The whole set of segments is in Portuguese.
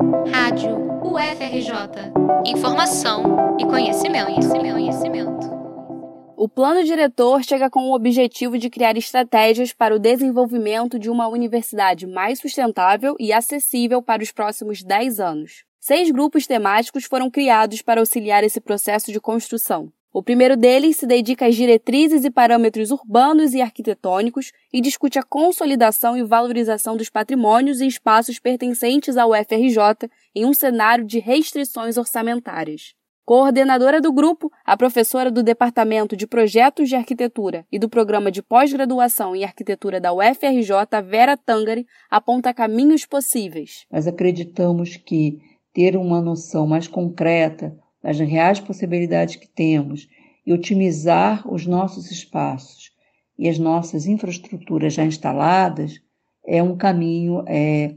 Rádio UFRJ. Informação e conhecimento, conhecimento, conhecimento. O plano diretor chega com o objetivo de criar estratégias para o desenvolvimento de uma universidade mais sustentável e acessível para os próximos 10 anos. Seis grupos temáticos foram criados para auxiliar esse processo de construção. O primeiro deles se dedica às diretrizes e parâmetros urbanos e arquitetônicos e discute a consolidação e valorização dos patrimônios e espaços pertencentes ao FRJ em um cenário de restrições orçamentárias. Coordenadora do grupo, a professora do Departamento de Projetos de Arquitetura e do Programa de Pós-Graduação em Arquitetura da UFRJ, Vera Tangari, aponta caminhos possíveis. Nós acreditamos que ter uma noção mais concreta das reais possibilidades que temos e otimizar os nossos espaços e as nossas infraestruturas já instaladas é um caminho é,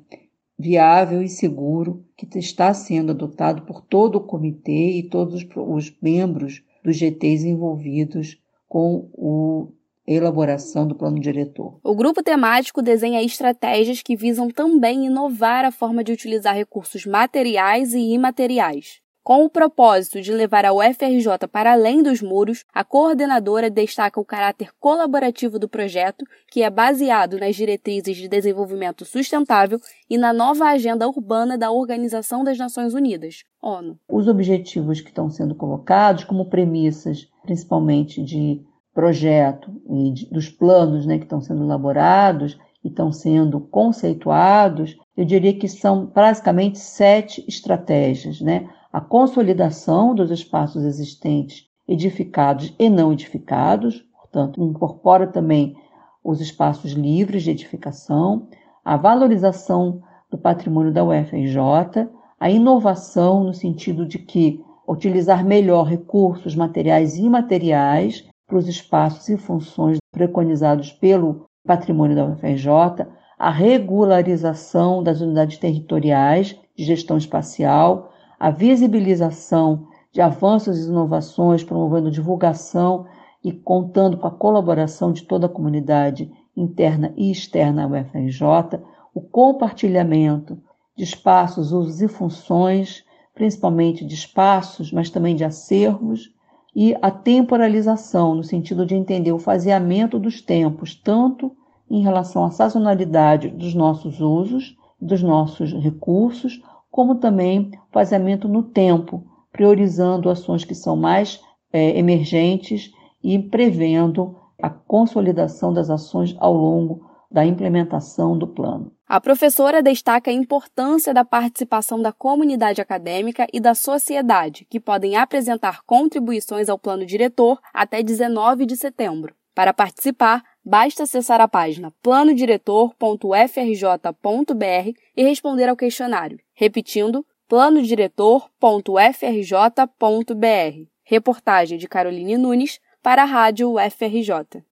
viável e seguro que está sendo adotado por todo o comitê e todos os membros dos GTs envolvidos com a elaboração do plano diretor. O grupo temático desenha estratégias que visam também inovar a forma de utilizar recursos materiais e imateriais. Com o propósito de levar a UFRJ para além dos muros, a coordenadora destaca o caráter colaborativo do projeto, que é baseado nas diretrizes de desenvolvimento sustentável e na nova agenda urbana da Organização das Nações Unidas, ONU. Os objetivos que estão sendo colocados como premissas, principalmente de projeto e de, dos planos né, que estão sendo elaborados estão sendo conceituados, eu diria que são basicamente sete estratégias, né? a consolidação dos espaços existentes edificados e não edificados, portanto, incorpora também os espaços livres de edificação, a valorização do patrimônio da UFRJ, a inovação no sentido de que utilizar melhor recursos materiais e imateriais para os espaços e funções preconizados pelo patrimônio da UFRJ, a regularização das unidades territoriais de gestão espacial, a visibilização de avanços e inovações, promovendo divulgação e contando com a colaboração de toda a comunidade interna e externa à UFRJ, o compartilhamento de espaços, usos e funções, principalmente de espaços, mas também de acervos, e a temporalização, no sentido de entender o faseamento dos tempos, tanto em relação à sazonalidade dos nossos usos, dos nossos recursos, como também faseamento no tempo, priorizando ações que são mais é, emergentes e prevendo a consolidação das ações ao longo da implementação do plano. A professora destaca a importância da participação da comunidade acadêmica e da sociedade, que podem apresentar contribuições ao plano diretor até 19 de setembro. Para participar, basta acessar a página planodiretor.frj.br e responder ao questionário. Repetindo, planodiretor.frj.br. Reportagem de Caroline Nunes para a Rádio UFRJ.